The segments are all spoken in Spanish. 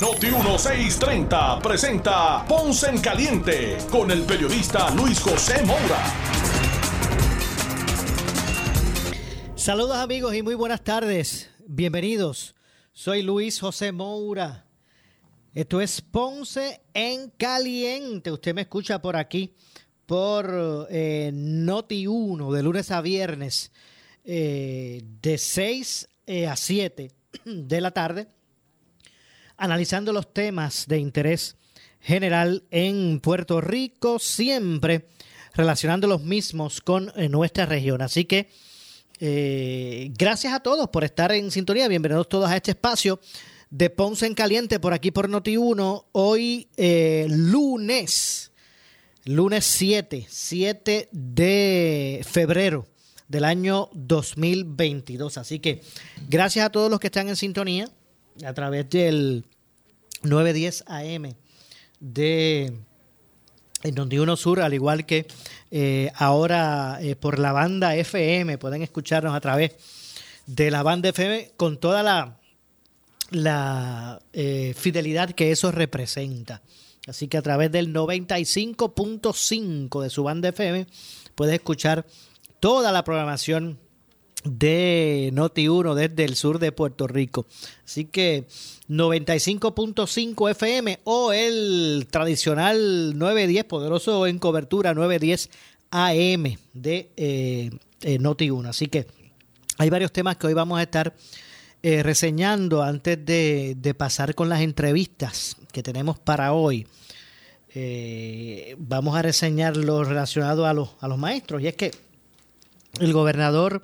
Noti 1630 presenta Ponce en Caliente con el periodista Luis José Moura. Saludos amigos y muy buenas tardes. Bienvenidos. Soy Luis José Moura. Esto es Ponce en Caliente. Usted me escucha por aquí, por eh, Noti 1, de lunes a viernes, eh, de 6 eh, a 7 de la tarde, analizando los temas de interés general en Puerto Rico, siempre relacionando los mismos con nuestra región. Así que eh, gracias a todos por estar en sintonía. Bienvenidos todos a este espacio de Ponce en Caliente por aquí por Noti1. Hoy eh, lunes, lunes 7, 7 de febrero del año 2022. Así que gracias a todos los que están en sintonía a través del 910 AM de en donde uno sur, al igual que eh, ahora eh, por la banda FM, pueden escucharnos a través de la banda FM con toda la, eh, fidelidad que eso representa. Así que a través del 95.5 de su banda FM puedes escuchar toda la programación de Noti1 desde el sur de Puerto Rico. Así que 95.5 FM o el tradicional 910, poderoso en cobertura 910 AM de eh, eh, Noti1. Así que hay varios temas que hoy vamos a estar eh, reseñando antes de, pasar con las entrevistas que tenemos para hoy. vamos a reseñar lo relacionado a los, a los maestros. Y es que el gobernador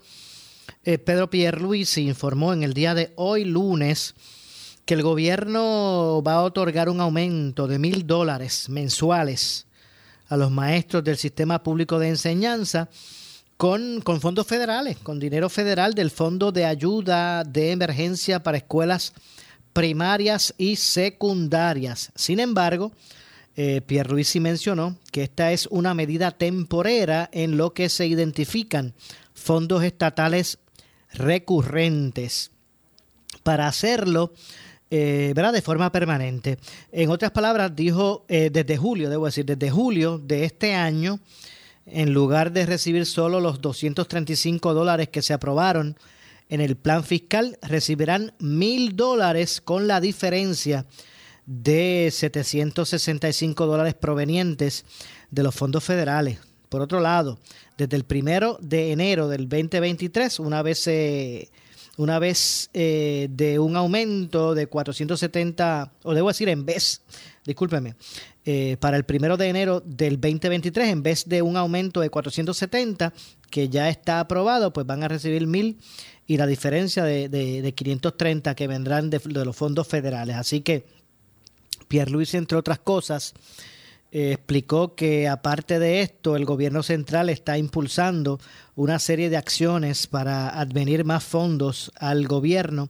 eh, Pedro Pierluisi informó en el día de hoy, lunes, que el gobierno va a otorgar un aumento de mil dólares mensuales a los maestros del sistema público de enseñanza con, con, fondos federales, con dinero federal del Fondo de Ayuda de Emergencia para Escuelas Primarias y Secundarias. Sin embargo, eh, Pierluisi mencionó que esta es una medida temporera en lo que se identifican fondos estatales recurrentes para hacerlo eh, ¿verdad? de forma permanente. En otras palabras, dijo eh, desde julio, debo decir, desde julio de este año, en lugar de recibir solo los 235 dólares que se aprobaron en el plan fiscal, recibirán mil dólares con la diferencia de 765 dólares provenientes de los fondos federales. Por otro lado, desde el primero de enero del 2023, una vez, una vez eh, de un aumento de 470, o debo decir en vez, discúlpeme, eh, para el primero de enero del 2023, en vez de un aumento de 470, que ya está aprobado, pues van a recibir mil y la diferencia de, de, 530 que vendrán de, de, los fondos federales. Así que Pierre Luis, entre otras cosas, explicó que aparte de esto, el gobierno central está impulsando una serie de acciones para advenir más fondos al gobierno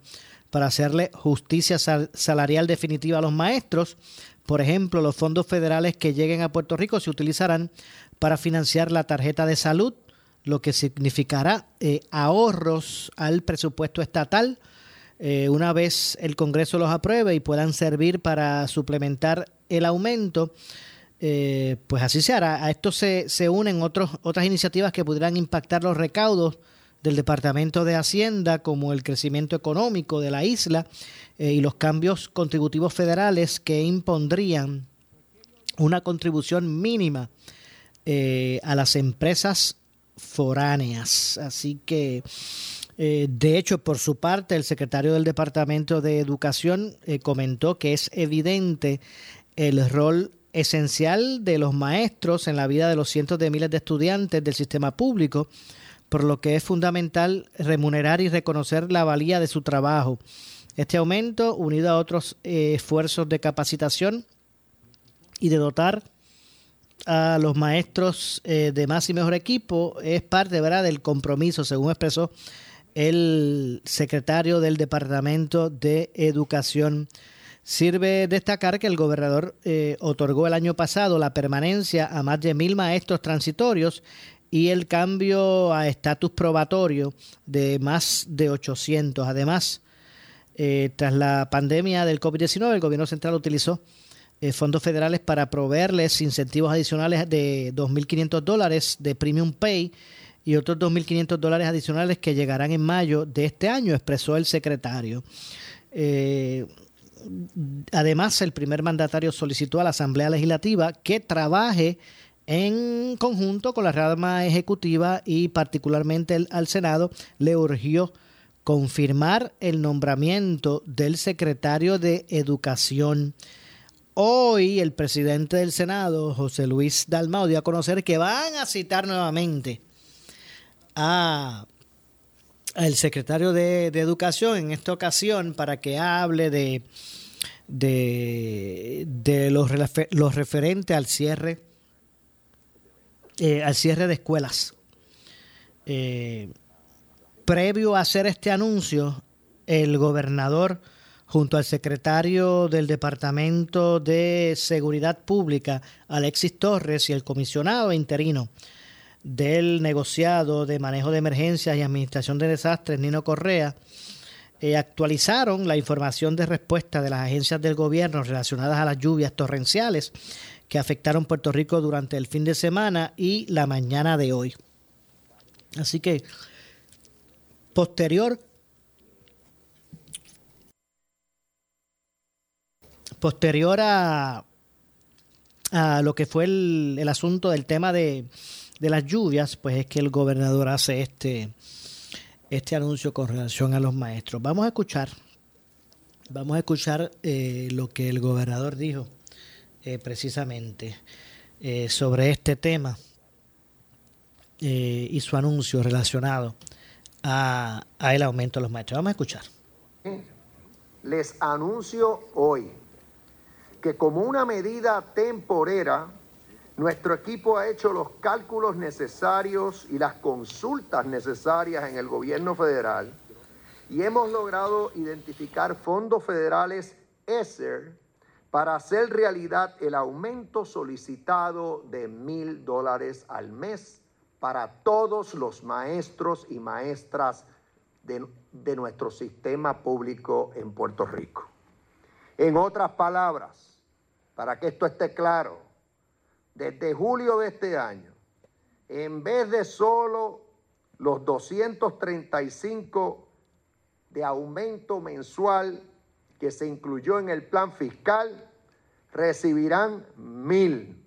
para hacerle justicia salarial definitiva a los maestros. Por ejemplo, los fondos federales que lleguen a Puerto Rico se utilizarán para financiar la tarjeta de salud, lo que significará eh, ahorros al presupuesto estatal eh, una vez el Congreso los apruebe y puedan servir para suplementar el aumento eh, pues así se hará. A esto se, se unen otros, otras iniciativas que pudieran impactar los recaudos del Departamento de Hacienda, como el crecimiento económico de la isla eh, y los cambios contributivos federales que impondrían una contribución mínima eh, a las empresas foráneas. Así que, de hecho, por su parte, el secretario del Departamento de Educación comentó que es evidente el rol esencial de los maestros en la vida de los cientos de miles de estudiantes del sistema público, por lo que es fundamental remunerar y reconocer la valía de su trabajo. Este aumento, unido a otros eh, esfuerzos de capacitación y de dotar a los maestros eh, de más y mejor equipo es parte ¿verdad? del compromiso, según expresó el secretario del Departamento de Educación. Sirve destacar que el gobernador eh, otorgó el año pasado la permanencia a más de mil maestros transitorios y el cambio a estatus probatorio de más de 800. Además, eh, tras la pandemia del COVID-19, el gobierno central utilizó eh, fondos federales para proveerles incentivos adicionales de 2.500 dólares de Premium Pay y otros 2.500 dólares adicionales que llegarán en mayo de este año, expresó el secretario. Además, el primer mandatario solicitó a la Asamblea Legislativa que trabaje en conjunto con la rama ejecutiva y particularmente al Senado, le urgió confirmar el nombramiento del secretario de Educación. Hoy el presidente del Senado, José Luis Dalmau, dio a conocer que van a citar nuevamente a el secretario de, Educación en esta ocasión para que hable de, de, de los, los referentes al cierre eh, al cierre de escuelas. Eh, previo a hacer este anuncio, el gobernador, junto al secretario del Departamento de Seguridad Pública, Alexis Torres, y el comisionado interino del negociado de manejo de emergencias y administración de desastres, Nino Correa, eh, actualizaron la información de respuesta de las agencias del gobierno relacionadas a las lluvias torrenciales que afectaron Puerto Rico durante el fin de semana y la mañana de hoy. Así que, posterior posterior a, a lo que fue el, el asunto del tema de, de, las lluvias, pues es que el gobernador hace este, este anuncio con relación a los maestros. Vamos a escuchar, vamos a escuchar eh, lo que el gobernador dijo eh, precisamente eh, sobre este tema y su anuncio relacionado a, a el aumento de los maestros. Vamos a escuchar. Les anuncio hoy que como una medida temporera, nuestro equipo ha hecho los cálculos necesarios y las consultas necesarias en el gobierno federal y hemos logrado identificar fondos federales ESSER para hacer realidad el aumento solicitado de mil dólares al mes para todos los maestros y maestras de, de, nuestro sistema público en Puerto Rico. En otras palabras, para que esto esté claro, desde julio de este año, en vez de solo los 235 de aumento mensual que se incluyó en el plan fiscal recibirán mil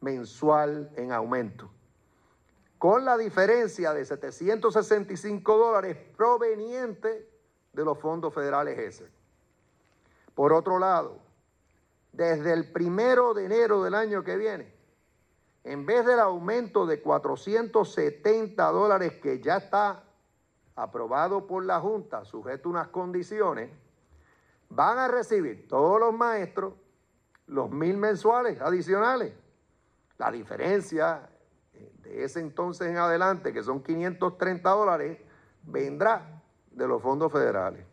mensual en aumento, con la diferencia de 765 dólares proveniente de los fondos federales ESER. Por otro lado, desde el primero de enero del año que viene, en vez del aumento de 470 dólares que ya está aprobado por la Junta, sujeto a unas condiciones, van a recibir todos los maestros los mil mensuales adicionales. La diferencia eh, de ese entonces en adelante, que son 530 dólares, vendrá de los fondos federales.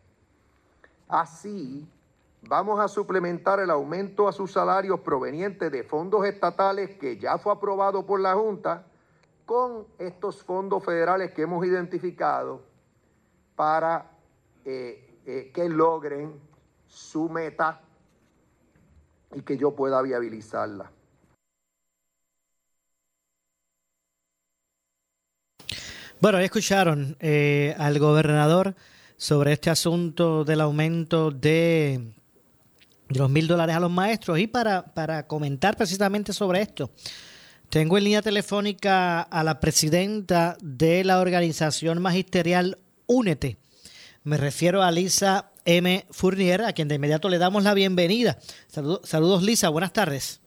Así, vamos a suplementar el aumento a sus salarios provenientes de fondos estatales que ya fue aprobado por la Junta con estos fondos federales que hemos identificado para eh, eh, que logren su meta y que yo pueda viabilizarla. Bueno, escucharon eh, al gobernador sobre este asunto del aumento de los mil dólares a los maestros y para, para comentar precisamente sobre esto. Tengo en línea telefónica a la presidenta de la organización magisterial Únete. Me refiero a Lisa M. Fournier, a quien de inmediato le damos la bienvenida. Saludos, saludos Lisa, buenas tardes.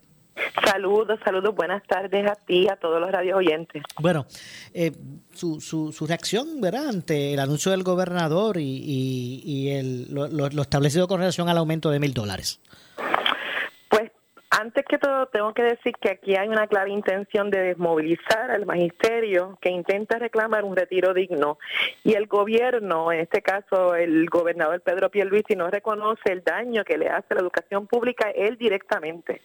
Saludos, saludos, buenas tardes a ti, a todos los radio oyentes. Bueno, eh, su, su, su, reacción, ¿verdad?, ante el anuncio del gobernador y, y, y el, lo, lo, establecido con relación al aumento de mil dólares. Antes que todo, tengo que decir que aquí hay una clara intención de desmovilizar al magisterio que intenta reclamar un retiro digno. Y el gobierno, en este caso el gobernador Pedro Pierluisi, no reconoce el daño que le hace la educación pública él directamente.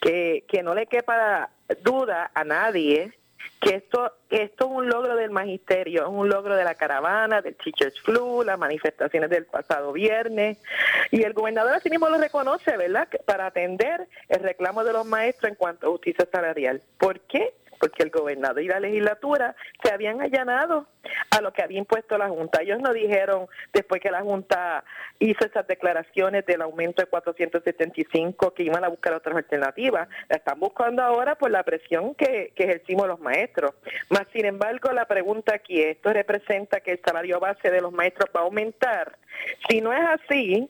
Que, que no le quepa duda a nadie que esto, esto es un logro del magisterio, es un logro de la caravana, del Teachers Flu, las manifestaciones del pasado viernes, y el gobernador así mismo lo reconoce, ¿verdad?, para atender el reclamo de los maestros en cuanto a justicia salarial. ¿Por qué? Porque el gobernador y la legislatura se habían allanado a lo que había impuesto la Junta. Ellos no dijeron, después que la Junta hizo esas declaraciones del aumento de 475, que iban a buscar otras alternativas. La están buscando ahora por la presión que, que ejercimos los maestros. Más sin embargo, la pregunta aquí, ¿esto representa que el salario base de los maestros va a aumentar? Si no es así,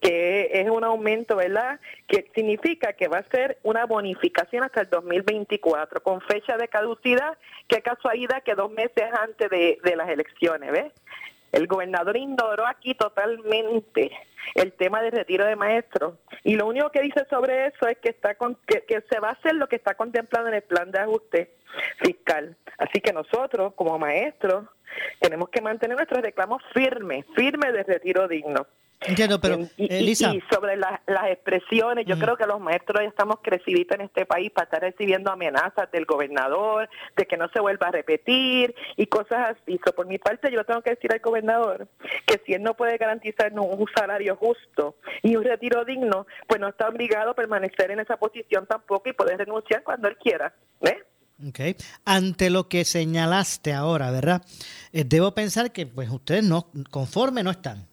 que es un aumento, ¿verdad? Que significa que va a ser una bonificación hasta el 2024, con fecha de caducidad, qué casualidad que dos meses antes de, las elecciones, ¿ves? El gobernador ignoró aquí totalmente el tema del retiro de maestros y lo único que dice sobre eso es que está con, que, que, se va a hacer lo que está contemplado en el plan de ajuste fiscal. Así que nosotros como maestros tenemos que mantener nuestros reclamos firmes, firmes de retiro digno. Entiendo, pero y, sobre las expresiones, yo mm. creo que los maestros ya estamos creciditos en este país para estar recibiendo amenazas del gobernador, de que no se vuelva a repetir y cosas así. por mi parte, yo tengo que decir al gobernador que si él no puede garantizarnos un salario justo y un retiro digno, pues no está obligado a permanecer en esa posición tampoco y poder renunciar cuando él quiera. ¿Ves? Okay. Ante lo que señalaste ahora, ¿verdad? Eh, debo pensar que pues ustedes no conforme no están.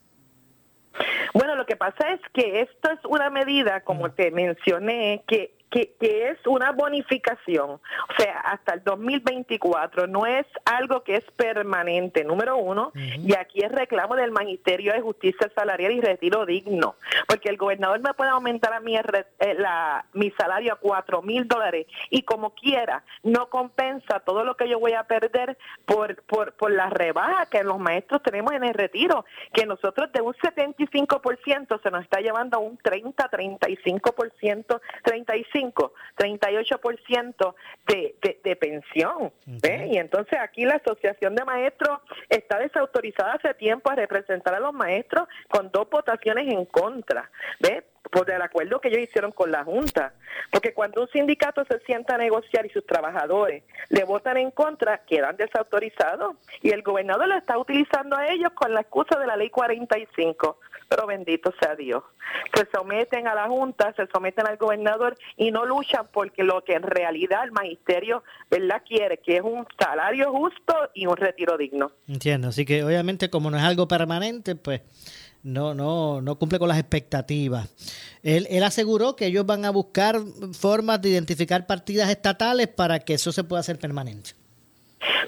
Bueno, lo que pasa es que esto es una medida, como te mencioné, que que, es una bonificación, o sea, hasta el 2024, no es algo que es permanente, número uno, y aquí es reclamo del Ministerio de Justicia Salarial y Retiro Digno, porque el gobernador me puede aumentar a mi, eh, la, mi salario a cuatro mil dólares. Y como quiera, no compensa todo lo que yo voy a perder por, por, por la rebaja que los maestros tenemos en el retiro, que nosotros de un 75% se nos está llevando a un 30, 35%, 35 38% de, de, de pensión. Y entonces aquí la Asociación de Maestros está desautorizada hace tiempo a representar a los maestros con dos votaciones en contra. ¿Ves? por el acuerdo que ellos hicieron con la Junta. Porque cuando un sindicato se sienta a negociar y sus trabajadores le votan en contra, quedan desautorizados. Y el gobernador lo está utilizando a ellos con la excusa de la ley 45. Pero bendito sea Dios. Se someten a la Junta, se someten al gobernador y no luchan porque lo que en realidad el magisterio ¿verdad? quiere, que es un salario justo y un retiro digno. Entiendo. Así que obviamente como no es algo permanente, pues no, no, no cumple con las expectativas. Él, él aseguró que ellos van a buscar formas de identificar partidas estatales para que eso se pueda hacer permanente.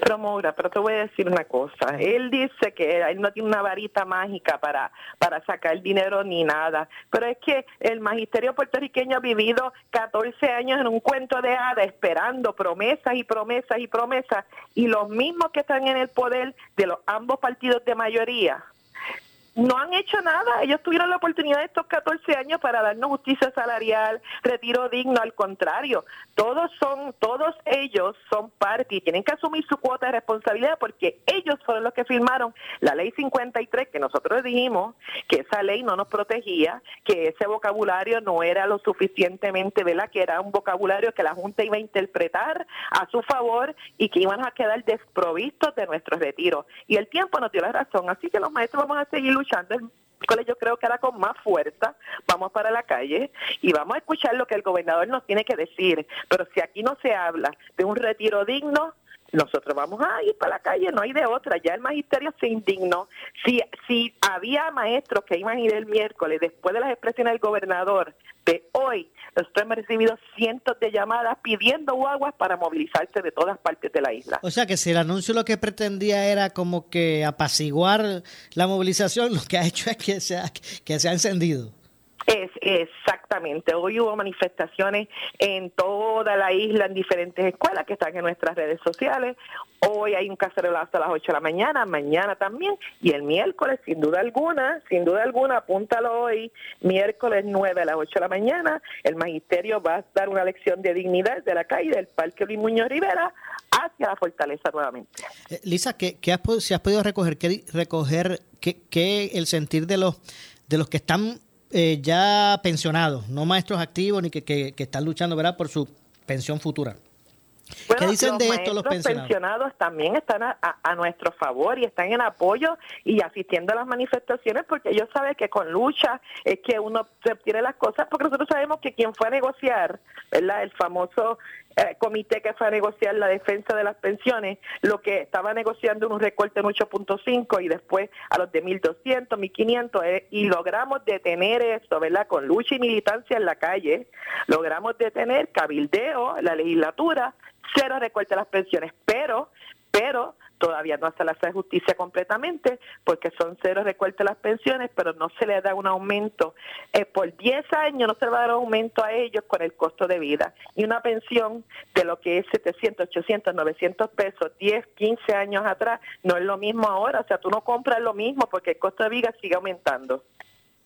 Pero Moura, pero te voy a decir una cosa. Él dice que él no tiene una varita mágica para, para sacar dinero ni nada. Pero es que el magisterio puertorriqueño ha vivido 14 años en un cuento de hada esperando promesas y promesas y promesas. Y los mismos que están en el poder de los ambos partidos de mayoría no han hecho nada. Ellos tuvieron la oportunidad de estos 14 años para darnos justicia salarial, retiro digno, al contrario. Todos son, todos ellos son parte y tienen que asumir su cuota de responsabilidad porque ellos fueron los que firmaron la ley 53 que nosotros dijimos que esa ley no nos protegía, que ese vocabulario no era lo suficientemente, ¿verdad? Que era un vocabulario que la Junta iba a interpretar a su favor y que iban a quedar desprovistos de nuestro retiro. Y el tiempo nos dio la razón, así que los maestros vamos a seguir luchando el yo creo que ahora con más fuerza vamos para la calle y vamos a escuchar lo que el gobernador nos tiene que decir. Pero si aquí no se habla de un retiro digno, nosotros vamos a ir para la calle, no hay de otra. Ya el magisterio se indignó. Si, si había maestros que iban a ir el miércoles después de las expresiones del gobernador de hoy, nosotros hemos recibido cientos de llamadas pidiendo guaguas para movilizarse de todas partes de la isla. O sea que si el anuncio lo que pretendía era como que apaciguar la movilización, lo que ha hecho es que se ha, que se ha encendido. Es exactamente. Hoy hubo manifestaciones en toda la isla, en diferentes escuelas que están en nuestras redes sociales. Hoy hay un cacerolazo a las 8 de la mañana, mañana también, y el miércoles, sin duda alguna, sin duda alguna, apúntalo hoy, miércoles 9 a las 8 de la mañana, el magisterio va a dar una lección de dignidad de la calle del Parque Luis Muñoz Rivera hacia la fortaleza nuevamente. Eh, Lisa, ¿qué, qué has, si has podido recoger, qué, recoger qué, el sentir de los, de los que están eh, ya pensionados, no maestros activos ni que, que, que están luchando ¿verdad? por su pensión futura? ¿Qué dicen de esto los pensionados? también están a, nuestro favor y están en apoyo y asistiendo a las manifestaciones porque ellos saben que con lucha es que uno se obtiene las cosas porque nosotros sabemos que quien fue a negociar, ¿verdad? El famoso eh, comité que fue a negociar la defensa de las pensiones, lo que estaba negociando un recorte en 8.5 y después a los de 1.200, 1.500 eh, y logramos detener esto, ¿verdad? Con lucha y militancia en la calle, logramos detener cabildeo, la legislatura, cero recorte a las pensiones, pero, pero todavía no se le hace justicia completamente porque son cero recorte a las pensiones, pero no se le da un aumento. Eh, por 10 años no se le va a dar aumento a ellos con el costo de vida. Y una pensión de lo que es 700, 800, 900 pesos 10, 15 años atrás no es lo mismo ahora. O sea, tú no compras lo mismo porque el costo de vida sigue aumentando.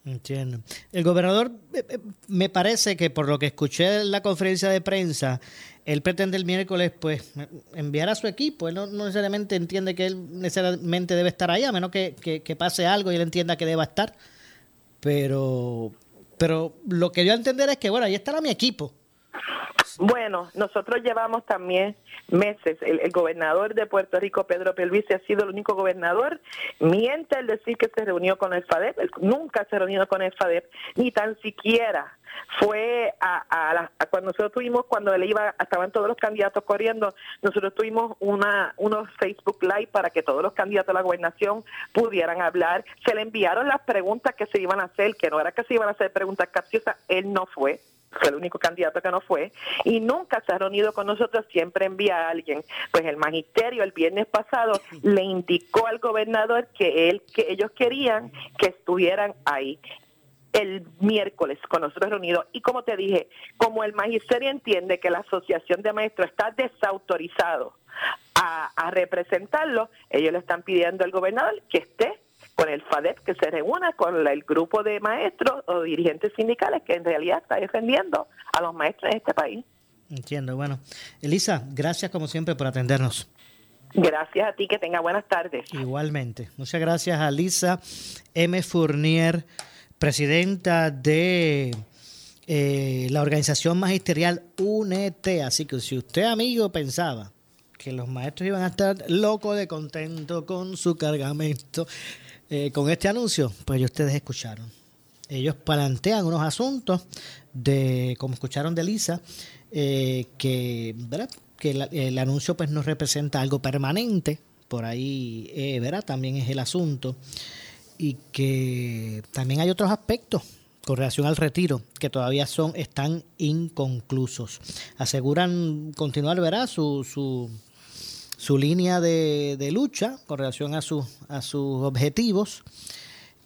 Entiendo. El gobernador, eh, eh, me parece que por lo que escuché en la conferencia de prensa, él pretende el miércoles pues enviar a su equipo. Él no, necesariamente entiende que él necesariamente debe estar ahí, a menos que, que, pase algo y él entienda que deba estar. Pero, pero lo que yo entender es que, bueno, ahí estará mi equipo. Bueno, nosotros llevamos también meses. El, gobernador de Puerto Rico, Pedro Pelvici, ha sido el único gobernador. Miente el decir que se reunió con el FADEP. nunca se reunió con el FADEP, ni tan siquiera fue a, cuando nosotros tuvimos, cuando él iba, estaban todos los candidatos corriendo, nosotros tuvimos una, unos Facebook Live para que todos los candidatos a la gobernación pudieran hablar. Se le enviaron las preguntas que se iban a hacer, que no era que se iban a hacer preguntas capciosas, él no fue fue el único candidato que no fue, y nunca se ha reunido con nosotros, siempre envía a alguien. Pues el magisterio el viernes pasado le indicó al gobernador que él, que ellos querían que estuvieran ahí el miércoles con nosotros reunidos. Y como te dije, como el magisterio entiende que la Asociación de Maestros está desautorizado a, a representarlo, ellos le están pidiendo al gobernador que esté con el FADEP que se reúna con el grupo de maestros o dirigentes sindicales que en realidad está defendiendo a los maestros en este país. Entiendo, bueno. Elisa, gracias como siempre por atendernos. Gracias a ti, que tenga buenas tardes. Igualmente. Muchas gracias a Lisa M. Fournier, presidenta de eh, la organización magisterial UNET. Así que si usted, amigo, pensaba que los maestros iban a estar locos de contento con su cargamento, eh, con este anuncio, pues ya ustedes escucharon. Ellos plantean unos asuntos de, como escucharon de Lisa, eh, que, ¿verdad? que el, anuncio pues no representa algo permanente, por ahí eh, ¿verdad? también es el asunto, y que también hay otros aspectos con relación al retiro que todavía son están inconclusos. Aseguran continuar ¿verdad? su, su su línea de, lucha con relación a, a sus objetivos.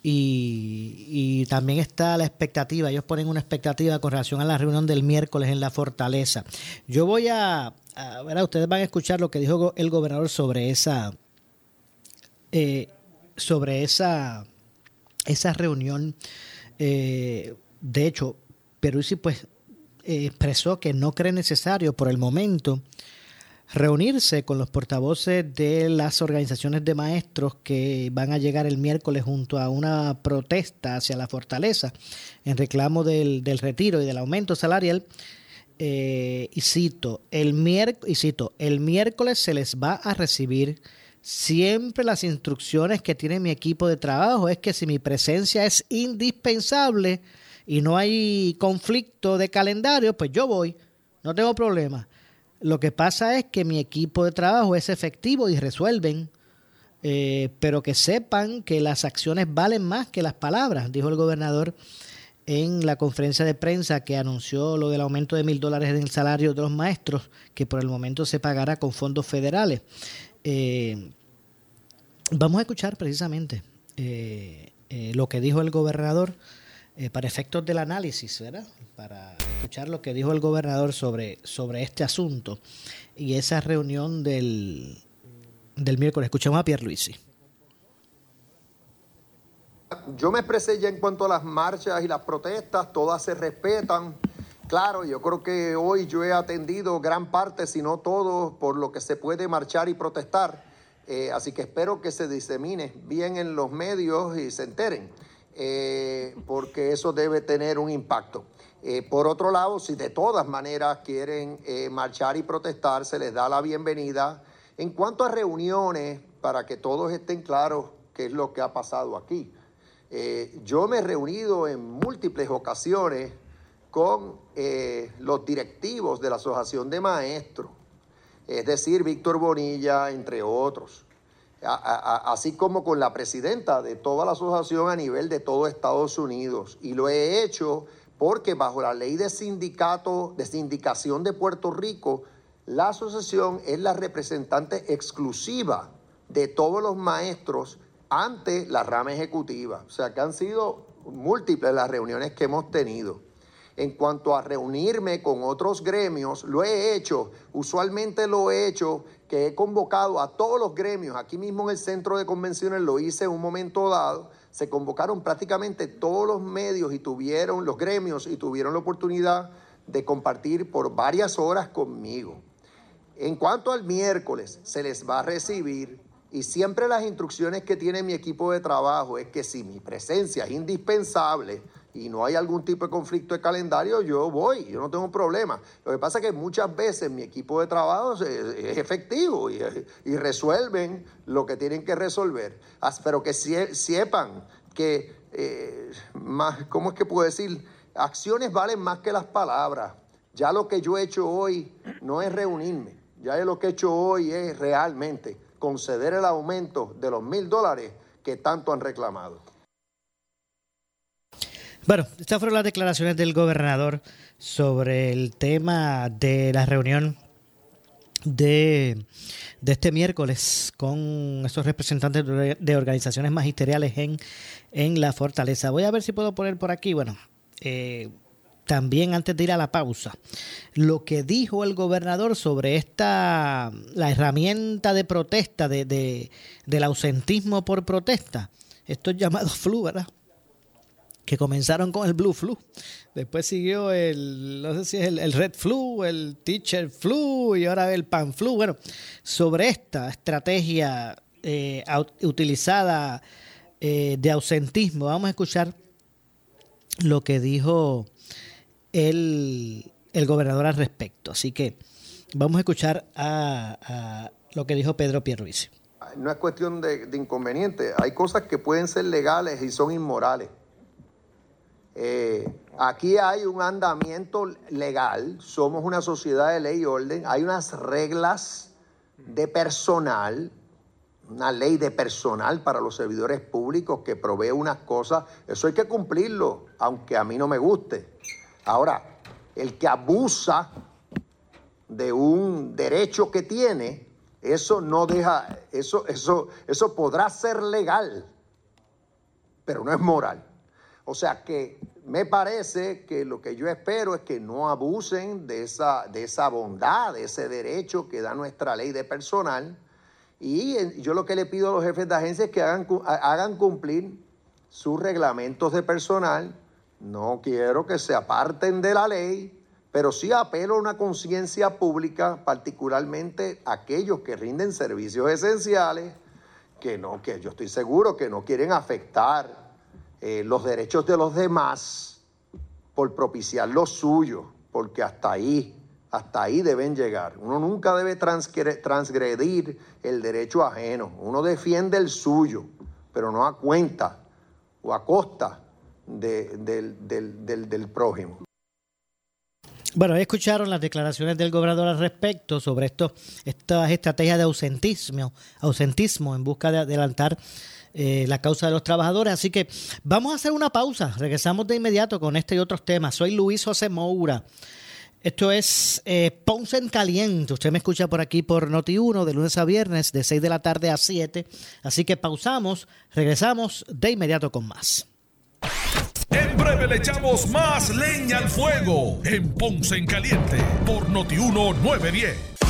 Y, también está la expectativa, ellos ponen una expectativa con relación a la reunión del miércoles en la fortaleza. Yo voy a, ver, ustedes van a escuchar lo que dijo el gobernador sobre esa, eh, sobre esa, esa reunión. Eh, de hecho, Peruzzi pues expresó que no cree necesario por el momento reunirse con los portavoces de las organizaciones de maestros que van a llegar el miércoles junto a una protesta hacia la fortaleza en reclamo del, retiro y del aumento salarial. Eh, y cito, el y cito, el miércoles se les va a recibir siempre las instrucciones que tiene mi equipo de trabajo es que si mi presencia es indispensable y no hay conflicto de calendario, pues yo voy, no tengo problema. Lo que pasa es que mi equipo de trabajo es efectivo y resuelven, eh, pero que sepan que las acciones valen más que las palabras, dijo el gobernador en la conferencia de prensa que anunció lo del aumento de mil dólares en el salario de los maestros, que por el momento se pagará con fondos federales. Eh, vamos a escuchar precisamente eh, lo que dijo el gobernador eh, para efectos del análisis, ¿verdad? Para escuchar lo que dijo el gobernador sobre, sobre este asunto y esa reunión del, del miércoles. Escuchemos a Pierre Luisi. Yo me expresé ya en cuanto a las marchas y las protestas, todas se respetan. Claro, yo creo que hoy yo he atendido gran parte, si no todo, por lo que se puede marchar y protestar. Eh, así que espero que se disemine bien en los medios y se enteren, eh, porque eso debe tener un impacto. Eh, por otro lado, si de todas maneras quieren marchar y protestar, se les da la bienvenida. En cuanto a reuniones, para que todos estén claros qué es lo que ha pasado aquí. yo me he reunido en múltiples ocasiones con los directivos de la Asociación de Maestros es decir, Víctor Bonilla, entre otros, así como con la presidenta de toda la asociación a nivel de todo Estados Unidos. Y lo he hecho porque bajo la ley de sindicato, de sindicación de Puerto Rico, la asociación es la representante exclusiva de todos los maestros ante la rama ejecutiva. O sea que han sido múltiples las reuniones que hemos tenido. En cuanto a reunirme con otros gremios, lo he hecho, usualmente lo he hecho, que he convocado a todos los gremios, aquí mismo en el centro de convenciones lo hice en un momento dado, se convocaron prácticamente todos los medios y tuvieron, los gremios, y tuvieron la oportunidad de compartir por varias horas conmigo. En cuanto al miércoles, se les va a recibir y siempre las instrucciones que tiene mi equipo de trabajo es que si mi presencia es indispensable, y no hay algún tipo de conflicto de calendario, yo voy, yo no tengo problema. Lo que pasa es que muchas veces mi equipo de trabajo es, efectivo y, resuelven lo que tienen que resolver. Pero que sepan que, eh, más, ¿cómo es que puedo decir? Acciones valen más que las palabras. Ya lo que yo he hecho hoy no es reunirme, ya lo que he hecho hoy es realmente conceder el aumento de los mil dólares que tanto han reclamado. Bueno, estas fueron las declaraciones del gobernador sobre el tema de la reunión de, este miércoles con esos representantes de organizaciones magisteriales en, en la fortaleza. Voy a ver si puedo poner por aquí, bueno, eh, también antes de ir a la pausa, lo que dijo el gobernador sobre esta, la herramienta de protesta, de, de del ausentismo por protesta, estos llamados flu, ¿verdad? Que comenzaron con el Blue Flu. Después siguió el, no sé si es el, Red Flu, el Teacher Flu y ahora el Pan Flu. Bueno, sobre esta estrategia eh, utilizada eh, de ausentismo, vamos a escuchar lo que dijo el, el gobernador al respecto. Así que vamos a escuchar a, lo que dijo Pedro Pierruiz. No es cuestión de inconveniente, hay cosas que pueden ser legales y son inmorales. Eh, aquí hay un andamiento legal, somos una sociedad de ley y orden, hay unas reglas de personal, una ley de personal para los servidores públicos que provee unas cosas, eso hay que cumplirlo, aunque a mí no me guste. Ahora, el que abusa de un derecho que tiene, eso no deja, eso, eso, eso podrá ser legal, pero no es moral. O sea que me parece que lo que yo espero es que no abusen de esa, de esa bondad, de ese derecho que da nuestra ley de personal. Y yo lo que le pido a los jefes de agencia es que hagan, hagan cumplir sus reglamentos de personal. No quiero que se aparten de la ley, pero sí apelo a una conciencia pública, particularmente aquellos que rinden servicios esenciales, que no, que yo estoy seguro que no quieren afectar eh, los derechos de los demás por propiciar los suyos, porque hasta ahí, hasta ahí deben llegar. Uno nunca debe transgredir el derecho ajeno, uno defiende el suyo, pero no a cuenta o a costa del, prójimo. Bueno, escucharon las declaraciones del gobernador al respecto sobre esto, estas estrategias de ausentismo, ausentismo en busca de adelantar eh, la causa de los trabajadores. Así que vamos a hacer una pausa. Regresamos de inmediato con este y otros temas. Soy Luis José Moura. Esto es eh, Ponce en Caliente. Usted me escucha por aquí por Noti1 de lunes a viernes de 6 de la tarde a 7. Así que pausamos, regresamos de inmediato con más. En breve le echamos más leña al fuego en Ponce en Caliente por Notiuno 910.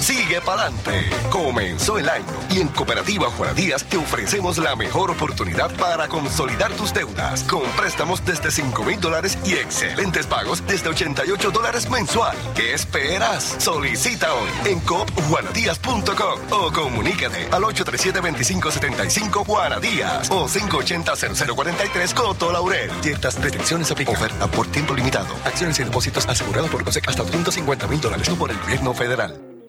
Sigue pa'lante. Comenzó el año y en Cooperativa Juana Díaz te ofrecemos la mejor oportunidad para consolidar tus deudas con préstamos desde 5 mil dólares y excelentes pagos desde 88 dólares mensual. ¿Qué esperas? Solicita hoy en coopjuanadías.com o comunícate al 837-2575 Juana Díaz o 580-0043 Coto Laurel. Ciertas restricciones aplican. Oferta por tiempo limitado. Acciones y depósitos asegurados por COSEC hasta 250 mil dólares no por el gobierno federal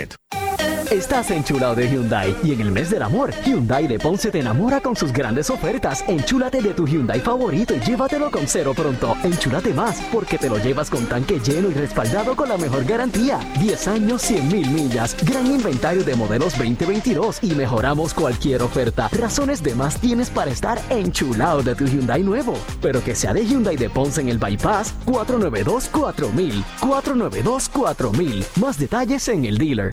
Azevedo. Estás enchulado de Hyundai y en el mes del amor, Hyundai de Ponce te enamora con sus grandes ofertas. Enchúlate de tu Hyundai favorito y llévatelo con cero pronto. Enchúlate más porque te lo llevas con tanque lleno y respaldado con la mejor garantía. 10 años, 100 mil millas. Gran inventario de modelos 2022 y mejoramos cualquier oferta. Razones de más tienes para estar enchulado de tu Hyundai nuevo. Pero que sea de Hyundai de Ponce en el Bypass 492 4000. 492 4000. Más detalles en el dealer.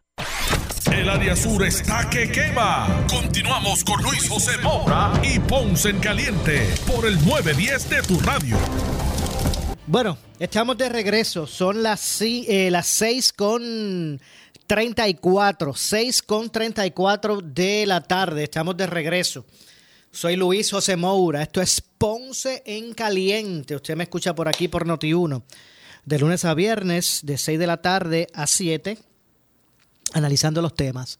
El área sur está que quema. Continuamos con Luis José Moura y Ponce en Caliente por el 910 de tu radio. Bueno, estamos de regreso. Son las, eh, las 6 con 34. 6 con 34 de la tarde. Estamos de regreso. Soy Luis José Moura. Esto es Ponce en Caliente. Usted me escucha por aquí por Noti1. De lunes a viernes, de 6 de la tarde a 7 analizando los temas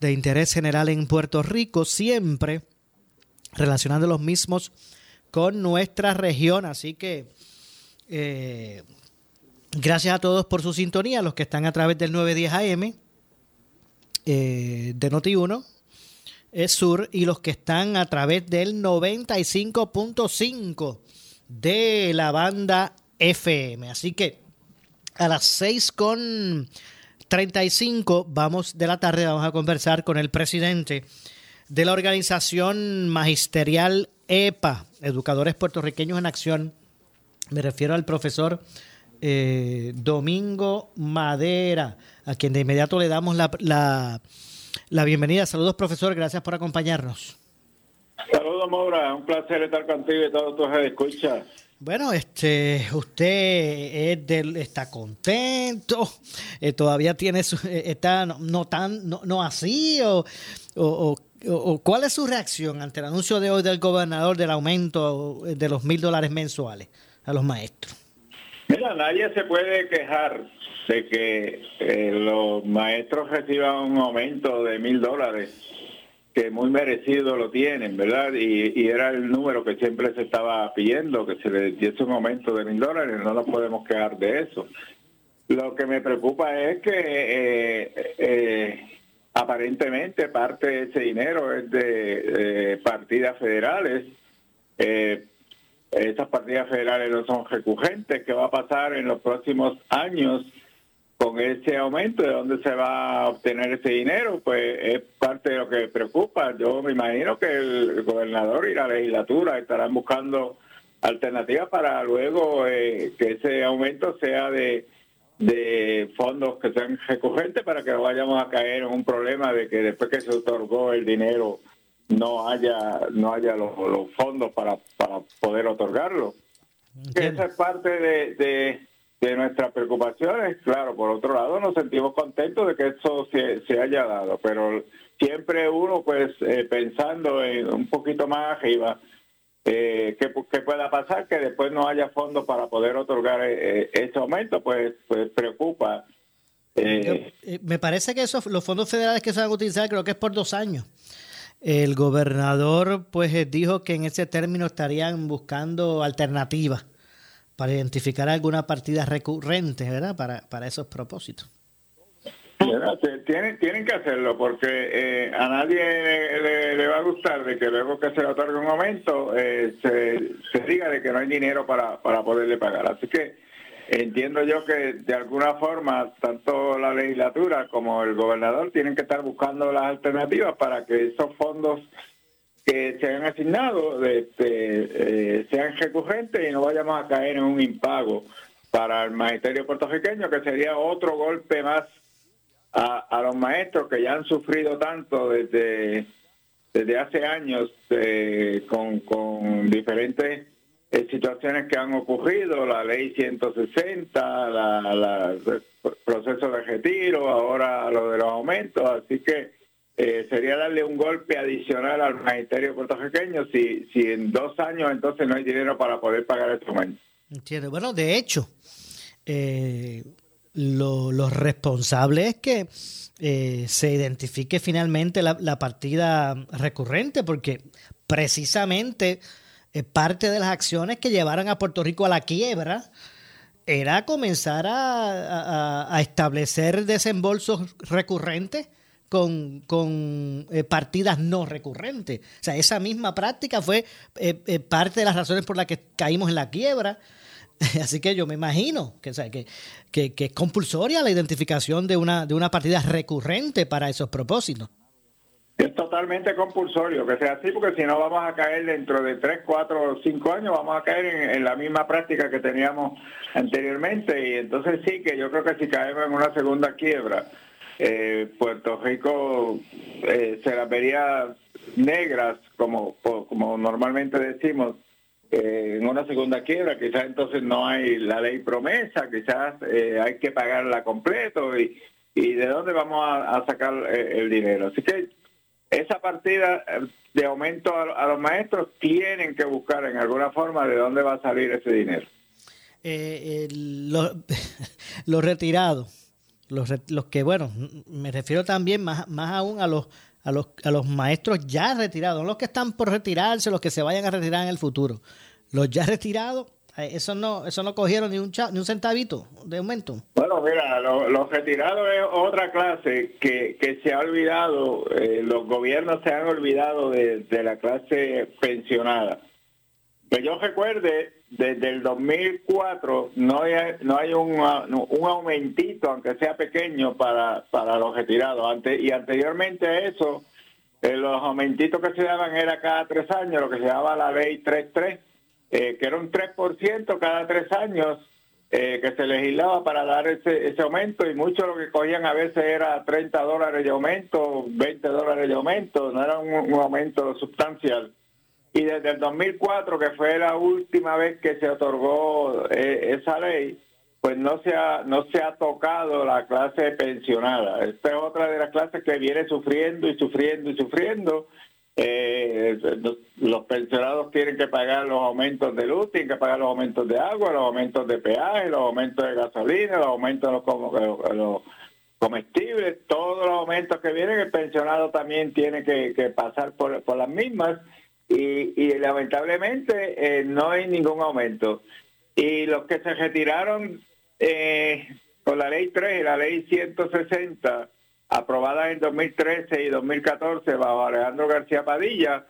de interés general en Puerto Rico, siempre relacionando los mismos con nuestra región. Así que eh, gracias a todos por su sintonía, los que están a través del 910 AM eh, de Noti1 es Sur y los que están a través del 95.5 de la banda FM. Así que a las 6 con 35 vamos de la tarde vamos a conversar con el presidente de la organización magisterial EPA, Educadores Puertorriqueños en Acción. Me refiero al profesor eh, Domingo Madera, a quien de inmediato le damos la, la, bienvenida. Saludos, profesor, gracias por acompañarnos. Saludos, Maura, un placer estar contigo y todos tus escuchas. Bueno, este, usted es está contento, eh, todavía tiene su, eh, está no, tan, no, no así, o, o, o, cuál es su reacción ante el anuncio de hoy del gobernador del aumento de los mil dólares mensuales a los maestros. Mira, nadie se puede quejar de que eh, los maestros reciban un aumento de mil dólares que muy merecido lo tienen, ¿verdad? Y, era el número que siempre se estaba pidiendo, que se le diese un aumento de mil dólares, no nos podemos quejar de eso. Lo que me preocupa es que eh, eh, aparentemente parte de ese dinero es de partidas federales. Eh, esas partidas federales no son recurrentes. ¿Qué va a pasar en los próximos años? Con ese aumento, ¿de dónde se va a obtener ese dinero? Pues es parte de lo que preocupa. Yo me imagino que el gobernador y la legislatura estarán buscando alternativas para luego eh, que ese aumento sea de, de fondos que sean recurrentes para que no vayamos a caer en un problema de que después que se otorgó el dinero no haya no haya los, fondos para, para poder otorgarlo. Esa es parte de de nuestras preocupaciones. Claro, por otro lado, nos sentimos contentos de que eso se, haya dado, pero siempre uno, pues, eh, pensando en un poquito más arriba, eh, que, pueda pasar que después no haya fondos para poder otorgar eh, ese aumento, pues, pues preocupa. me parece que esos, los fondos federales que se van a utilizar, creo que es por dos años. El gobernador, pues, dijo que en ese término estarían buscando alternativas para identificar alguna partida recurrente, ¿verdad? Para, para esos propósitos. Tienen, tienen que hacerlo porque eh, a nadie le, va a gustar de que luego que se le otorgue un aumento eh, se, diga de que no hay dinero para, para poderle pagar. Así que entiendo yo que de alguna forma tanto la legislatura como el gobernador tienen que estar buscando las alternativas para que esos fondos que se hayan asignado este, eh, sean recurrentes y no vayamos a caer en un impago para el magisterio puertorriqueño, que sería otro golpe más a, los maestros que ya han sufrido tanto desde, desde hace años eh, con, diferentes eh, situaciones que han ocurrido, la ley 160, la, la, el proceso de retiro, ahora lo de los aumentos, así que eh, sería darle un golpe adicional al magisterio puertorriqueño si, si en dos años entonces no hay dinero para poder pagar el aumento. Entiendo. Bueno, de hecho, eh, lo, responsable es que eh, se identifique finalmente la, la, partida recurrente, porque precisamente parte de las acciones que llevaron a Puerto Rico a la quiebra era comenzar a, a establecer desembolsos recurrentes con, con eh, partidas no recurrentes. O sea, esa misma práctica fue eh, eh, parte de las razones por las que caímos en la quiebra. Así que yo me imagino que, que, que, es compulsoria la identificación de una, de una partida recurrente para esos propósitos. Es totalmente compulsorio que sea así, porque si no vamos a caer dentro de 3, 4 o 5 años, vamos a caer en, la misma práctica que teníamos anteriormente. Y entonces sí que yo creo que si caemos en una segunda quiebra, eh, Puerto Rico eh, se las vería negras, como, como normalmente decimos, eh, en una segunda quiebra, quizás entonces no hay la ley promesa, quizás hay que pagarla completo y, y de dónde vamos a, sacar el dinero. Así que esa partida de aumento a, los maestros tienen que buscar en alguna forma de dónde va a salir ese dinero. los lo retirados los, los que, bueno, me refiero también más, más aún a los, a, los, a los maestros ya retirados, los que están por retirarse, los que se vayan a retirar en el futuro. Los ya retirados, eh, eso no, eso no cogieron ni un, ni un centavito de aumento. Bueno, mira, los retirados es otra clase que, que se ha olvidado, eh, los gobiernos se han olvidado de, de la clase pensionada. Que yo recuerde, desde el 2004 no hay, no hay un, un aumentito, aunque sea pequeño, para, para los retirados. Ante, y anteriormente a eso, eh, los aumentitos que se daban era cada tres años, lo que se daba la ley 33, eh, que era un 3% cada tres años eh, que se legislaba para dar ese, ese aumento y mucho lo que cogían a veces era 30 dólares de aumento, 20 dólares de aumento, no era un aumento sustancial. Y desde el 2004, que fue la última vez que se otorgó eh, esa ley, pues no se ha no se ha tocado la clase pensionada. Esta es otra de las clases que viene sufriendo y sufriendo y sufriendo. Eh, los- pensionados tienen que pagar los aumentos de luz, tienen que pagar los aumentos de agua, los aumentos de peaje, los aumentos de gasolina, los aumentos de los, comestibles, todos los aumentos que vienen, el pensionado también tiene que, pasar por las mismas y, y lamentablemente eh, no hay ningún aumento. Y los que se retiraron eh, con la ley 3 y la ley 160, aprobadas en 2013 y 2014 bajo Alejandro García Padilla,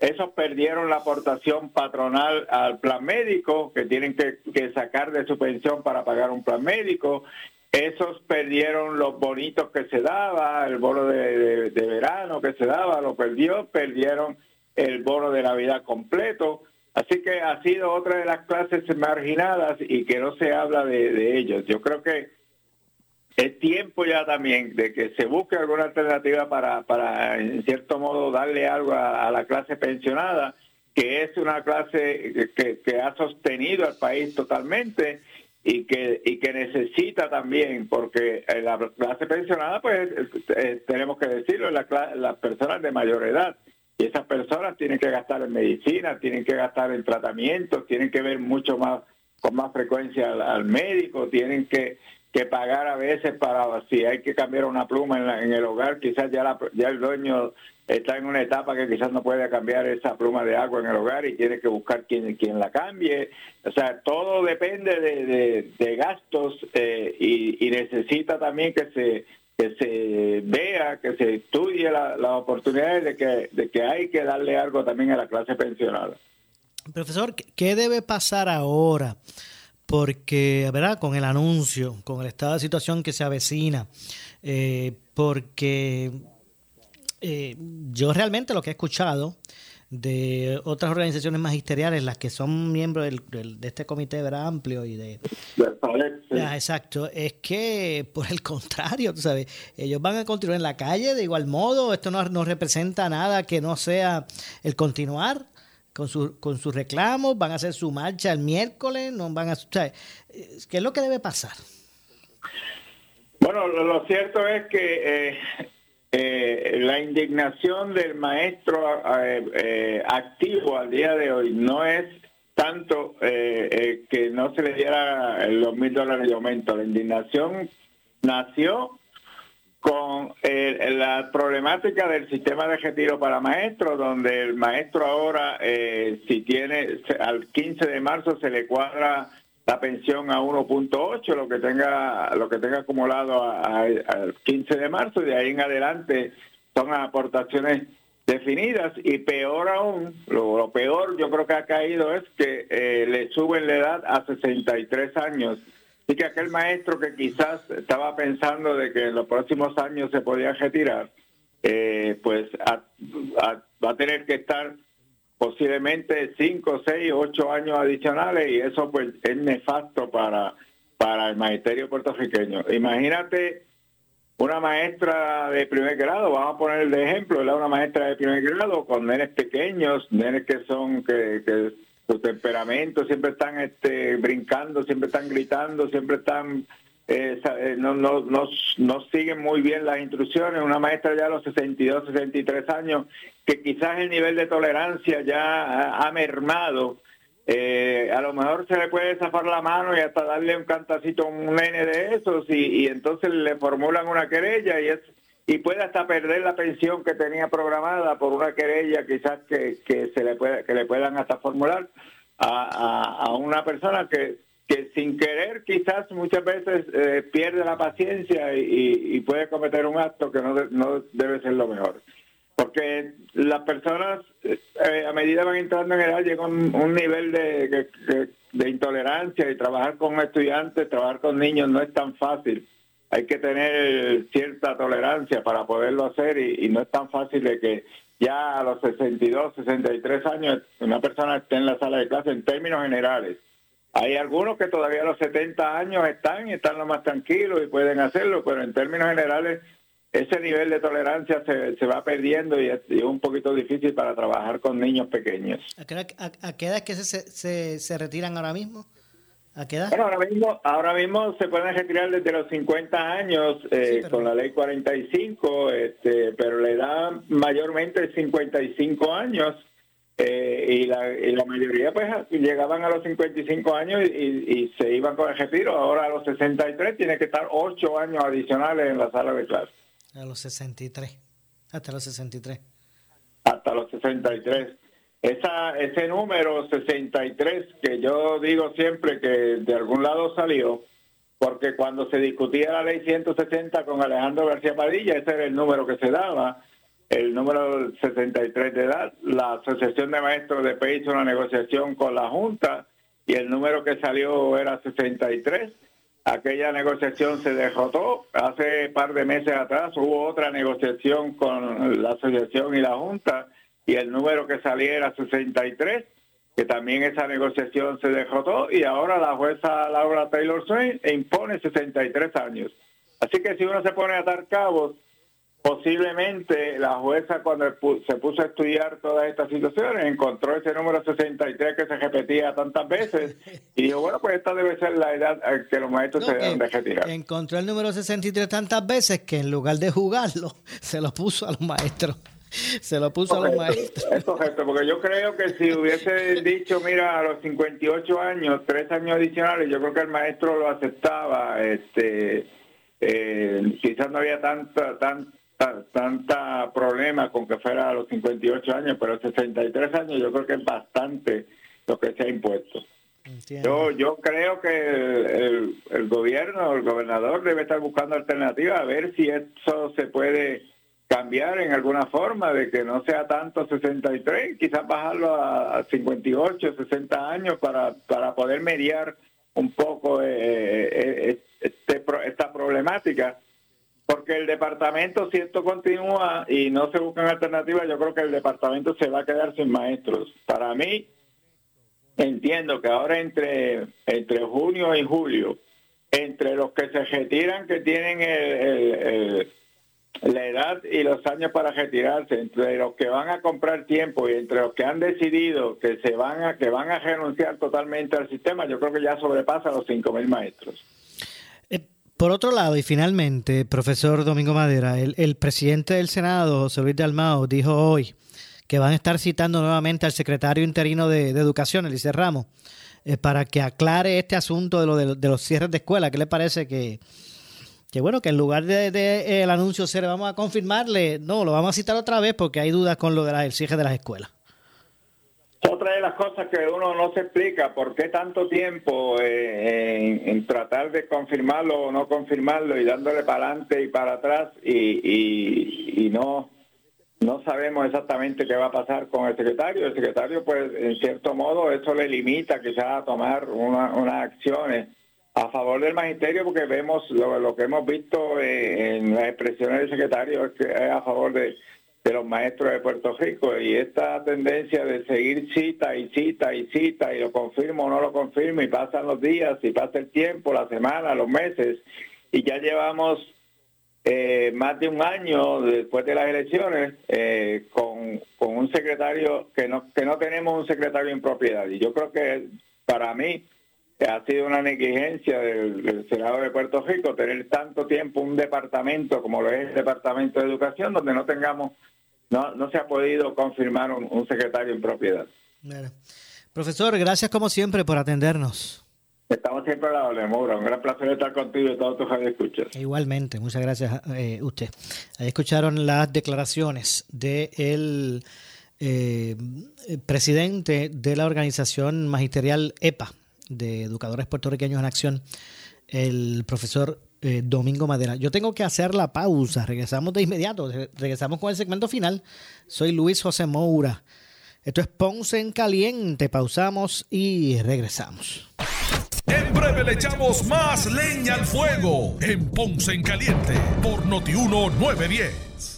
esos perdieron la aportación patronal al plan médico, que tienen que, que sacar de su pensión para pagar un plan médico. Esos perdieron los bonitos que se daba, el bono de, de- de verano que se daba, lo perdió, perdieron el bono de Navidad completo. Así que ha sido otra de las clases marginadas y que no se habla de, de ellos. Yo creo que es tiempo ya también de que se busque alguna alternativa para, para en cierto modo, darle algo a, la clase pensionada, que es una clase que, ha sostenido al país totalmente y que, y que necesita también, porque eh, la clase pensionada, pues eh, tenemos que decirlo, la las personas de mayor edad. Y esas personas tienen que gastar en medicina, tienen que gastar en tratamientos, tienen que ver mucho más, con más frecuencia al, médico, tienen que, que pagar a veces para, si hay que cambiar una pluma en, la- en el hogar, quizás ya, la- ya el dueño está en una etapa que quizás no puede cambiar esa pluma de agua en el hogar y tiene que buscar quien, la cambie. O sea, todo depende de, de- gastos eh, y necesita también que se que se vea, que se estudie la- las oportunidades de que, de que hay que darle algo también a la clase pensionada. Profesor, ¿qué- ¿qué debe pasar ahora? Porque, ¿verdad? Con el anuncio, con el estado de situación que se avecina, eh, porque eh, yo realmente lo que he escuchado de otras organizaciones magisteriales, las que son miembros del- del- de este comité ¿verdad? amplio y de, Ya, exacto. Es que, por el contrario, tú sabes, ellos van a continuar en la calle de igual modo. Esto no, no representa nada que no sea el continuar con, su, con sus reclamos. Van a hacer su marcha el miércoles. No van a, eh, ¿Qué es lo que debe pasar? Bueno, lo, lo cierto es que eh, eh, la indignación del maestro eh, activo al día de hoy no es tanto eh, eh, que no se le diera los mil dólares de aumento. La indignación nació con eh, la problemática del sistema de retiro para maestros, donde el maestro ahora, eh, si tiene, al 15 de marzo se le cuadra la pensión a 1.8, lo que tenga lo que tenga acumulado al 15 de marzo, y de ahí en adelante son aportaciones definidas y peor aún, lo, peor yo creo que ha caído es que eh, le suben la edad a 63 años. Así que aquel maestro que quizás estaba pensando de que en los próximos años se podía retirar, eh, pues a- va a tener que estar posiblemente 5, 6, 8 años adicionales y eso pues es nefasto para, para el magisterio puertorriqueño. Imagínate una maestra de primer grado, vamos a poner de ejemplo, ¿verdad? una maestra de primer grado con nenes pequeños, nenes que son, que, que su temperamento siempre están este, brincando, siempre están gritando, siempre están, eh, eh, no, no, no, no siguen muy bien las instrucciones, una maestra ya a los 62, 63 años, que quizás el nivel de tolerancia ya ha mermado, eh, a lo mejor se le puede zafar la mano y hasta darle un cantacito a un nene de esos y, entonces le formulan una querella y es y puede hasta perder la pensión que tenía programada por una querella quizás que, que se le puede, que le puedan hasta formular a, a- una persona que, que sin querer quizás muchas veces eh, pierde la paciencia y, y- puede cometer un acto que no, no debe ser lo mejor porque las personas eh, a medida van entrando en edad llega un, un nivel de, de- intolerancia y trabajar con estudiantes, trabajar con niños no es tan fácil. hay que tener cierta tolerancia para poderlo hacer y, y no es tan fácil de que ya a los 62, 63 años una persona esté en la sala de clase en términos generales. Hay algunos que todavía a los 70 años están y están lo más tranquilos y pueden hacerlo, pero en términos generales ese nivel de tolerancia se, se va perdiendo y es, y es un poquito difícil para trabajar con niños pequeños. ¿A qué edad, a- a qué edad es que se, se, se retiran ahora mismo? ¿A qué edad? Bueno, ahora mismo, ahora mismo se pueden retirar desde los 50 años eh, con la ley 45, este, pero la edad mayormente es 55 años eh, y, la, y la mayoría pues llegaban a los 55 años y, y- y se iban con el retiro. Ahora a los 63 tiene que estar 8 años adicionales en la sala de clase. A los 63. Hasta los 63. hasta los 63. Esa, ese número 63 que yo digo siempre que de algún lado salió, porque cuando se discutía la ley 160 con Alejandro García Padilla, ese era el número que se daba, el número 63 de edad. La Asociación de Maestros de PE hizo una negociación con la Junta y el número que salió era 63. Aquella negociación se derrotó. Hace par de meses atrás hubo otra negociación con la asociación y la Junta y el número que salía era 63, que también esa negociación se derrotó y ahora la jueza Laura Taylor Swain impone 63 años. Así que si uno se pone a atar cabos, posiblemente la jueza cuando se puso a estudiar todas estas situaciones encontró ese número 63 que se repetía tantas veces y dijo, bueno, pues esta debe ser la edad a que los maestros se deben de retirar. Encontró el número 63 tantas veces que en lugar de jugarlo, se lo puso a los maestros. Se lo puso a los maestros. Es correcto, porque yo creo que si hubiese dicho, mira, a los 58 años, tres años adicionales, yo creo que el maestro lo aceptaba. Este, eh, quizás no había tanta, tanta, tanta problema con que fuera a los 58 años, pero 63 años yo creo que es bastante lo que se ha impuesto. Yo, yo creo que el, el, el gobierno, el gobernador debe estar buscando alternativas a ver si eso se puede cambiar en alguna forma, de que no sea tanto 63, quizás bajarlo a, a 58, 60 años para, para poder mediar un poco eh, eh, este, pro- esta problemática. Porque el departamento, si esto continúa y no se buscan alternativas, yo creo que el departamento se va a quedar sin maestros. Para mí, entiendo que ahora entre, entre junio y julio, entre los que se retiran, que tienen el- el- la edad y los años para retirarse, entre los que van a comprar tiempo y entre los que han decidido que se van a que van a renunciar totalmente al sistema, yo creo que ya sobrepasa los 5.000 maestros. Por otro lado, y finalmente, profesor Domingo Madera, el, el presidente del Senado, José Luis Dalmao, dijo hoy que van a estar citando nuevamente al secretario interino de, Educación, Elise Ramos, eh, para que aclare este asunto de, lo, de, los cierres de escuela. ¿Qué le parece que, que bueno, que en lugar de, de, el anuncio ser vamos a confirmarle, no, lo vamos a citar otra vez porque hay dudas con lo de cierre de las escuelas? Otra de las cosas que uno no se explica, ¿por qué tanto tiempo eh, en, en tratar de confirmarlo o no confirmarlo y dándole para adelante y para atrás y, y, no no sabemos exactamente qué va a pasar con el secretario. El secretario, pues, en cierto modo, eso le limita quizás a tomar una- unas acciones a favor del magisterio, porque vemos lo, que hemos visto eh, en las expresiones del secretario es que es a favor de, de los maestros de Puerto Rico y esta tendencia de seguir cita y cita y cita y lo confirmo o no lo confirmo y pasan los días y pasa el tiempo, la semana, los meses y ya llevamos eh, más de un año después de las elecciones eh, con, con un secretario que no que no tenemos un secretario en propiedad. Y yo creo que para mí ha sido una negligencia del, del Senado de Puerto Rico tener tanto tiempo un departamento como lo es el Departamento de Educación donde no tengamos no no se ha podido confirmar un, un secretario en propiedad Bueno. Profesor, gracias como siempre por atendernos. estamos siempre a la orden un gran placer estar contigo y todos tus escuchas Igualmente, muchas gracias a eh, usted. Ahí escucharon las declaraciones del eh, presidente de la organización magisterial EPA, de Educadores Puertorriqueños en Acción, el profesor eh, Domingo Madera. Yo tengo que hacer la pausa, regresamos de inmediato, re- regresamos con el segmento final. Soy Luis José Moura. Esto es Ponce en Caliente, pausamos y regresamos. En breve 9 le echamos más leña al fuego en Ponce en Caliente por Notiuno 910.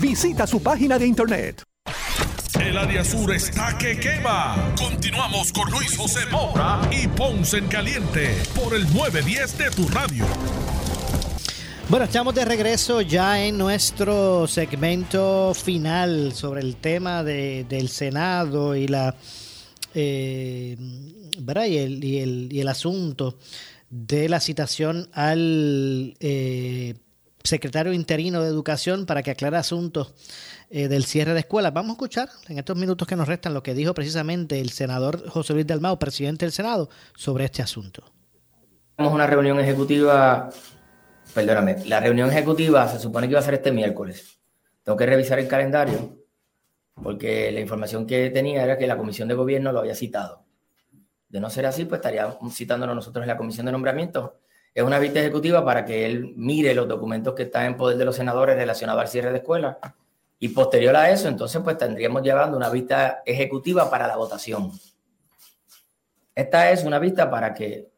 Visita su página de internet. El área sur está que quema. Continuamos con Luis José Moura y Ponce en Caliente por el 910 de tu radio. Bueno, estamos de regreso ya en nuestro segmento final sobre el tema de, del Senado y la eh, ¿verdad? Y, el, y, el, y el asunto de la citación al eh, secretario interino de Educación para que aclare asuntos eh, del cierre de escuelas. Vamos a escuchar en estos minutos que nos restan lo que dijo precisamente el senador José Luis Dalmau, presidente del Senado, sobre este asunto. Tenemos una reunión ejecutiva, perdóname, la reunión ejecutiva se supone que iba a ser este miércoles. Tengo que revisar el calendario porque la información que tenía era que la comisión de gobierno lo había citado. De no ser así, pues estaría citándonos nosotros en la comisión de nombramiento es una vista ejecutiva para que él mire los documentos que están en poder de los senadores relacionados al cierre de escuelas y posterior a eso, entonces pues tendríamos llevando una vista ejecutiva para la votación. Esta es una vista para que,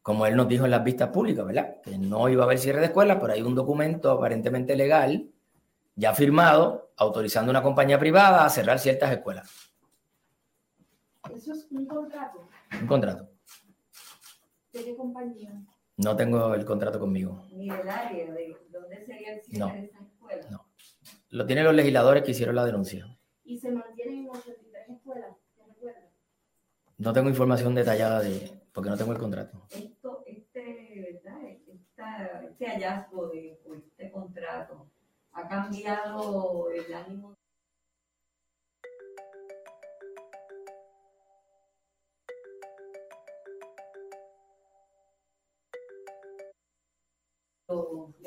como él nos dijo en las vistas públicas, ¿verdad? Que no iba a haber cierre de escuelas, pero hay un documento aparentemente legal ya firmado autorizando a una compañía privada a cerrar ciertas escuelas. ¿Eso es un contrato? Un contrato. ¿De qué compañía? No tengo el contrato conmigo. Ni el área de dónde sería el cierre No. de esa escuela. No. Lo tienen los legisladores que hicieron la denuncia. Y se mantienen en 83 escuelas. No tengo información detallada de, porque no tengo el contrato. Esto, este, ¿verdad? Esta- este hallazgo de este contrato ha cambiado el ánimo.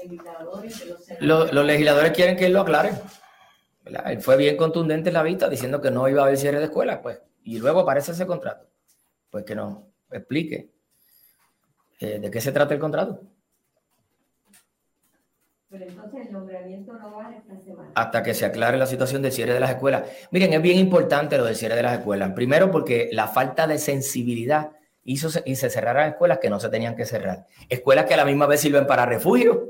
Legisladores de los Lo- senadores. los legisladores quieren que él lo aclare. ¿verdad? Él fue bien contundente en la vista diciendo que no iba a haber cierre de escuelas, pues. Y luego aparece ese contrato. Pues que nos explique eh, de qué se trata el contrato. Pero entonces el nombramiento no va esta semana. hasta que se aclare la situación del cierre de las escuelas. Miren, es bien importante lo del cierre de las escuelas. Primero, porque la falta de sensibilidad hizo y se cerraran escuelas que no se tenían que cerrar. Escuelas que a la misma vez sirven para refugio.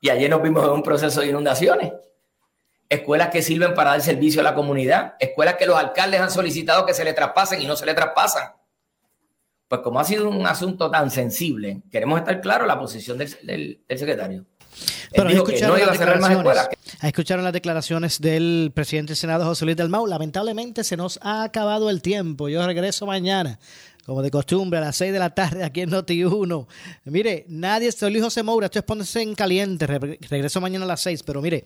Y ayer nos vimos en un proceso de inundaciones. Escuelas que sirven para dar servicio a la comunidad. Escuelas que los alcaldes han solicitado que se le traspasen y no se le traspasan. Pues como ha sido un asunto tan sensible, queremos estar claros la posición del, del- del secretario. Pero ahí escucharon, no escucharon las declaraciones del presidente del Senado, José Luis Dalmau. Lamentablemente se nos ha acabado el tiempo. Yo regreso mañana, como de costumbre, a las 6 de la tarde aquí en Noti1. Mire, nadie, soy Luis José Moura, esto es Pónganse en Caliente. Re- regreso mañana a las 6, pero mire,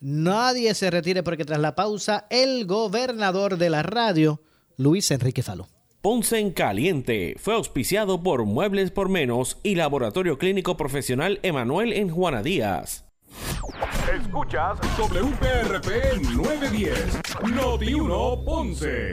nadie se retire porque tras la pausa, el gobernador de la radio, Luis Enrique Falú. Ponce en Caliente fue auspiciado por Muebles por Menos y Laboratorio Clínico Profesional Emanuel en Juana Díaz. Escuchas WPRP 910, Noti 1 Ponce.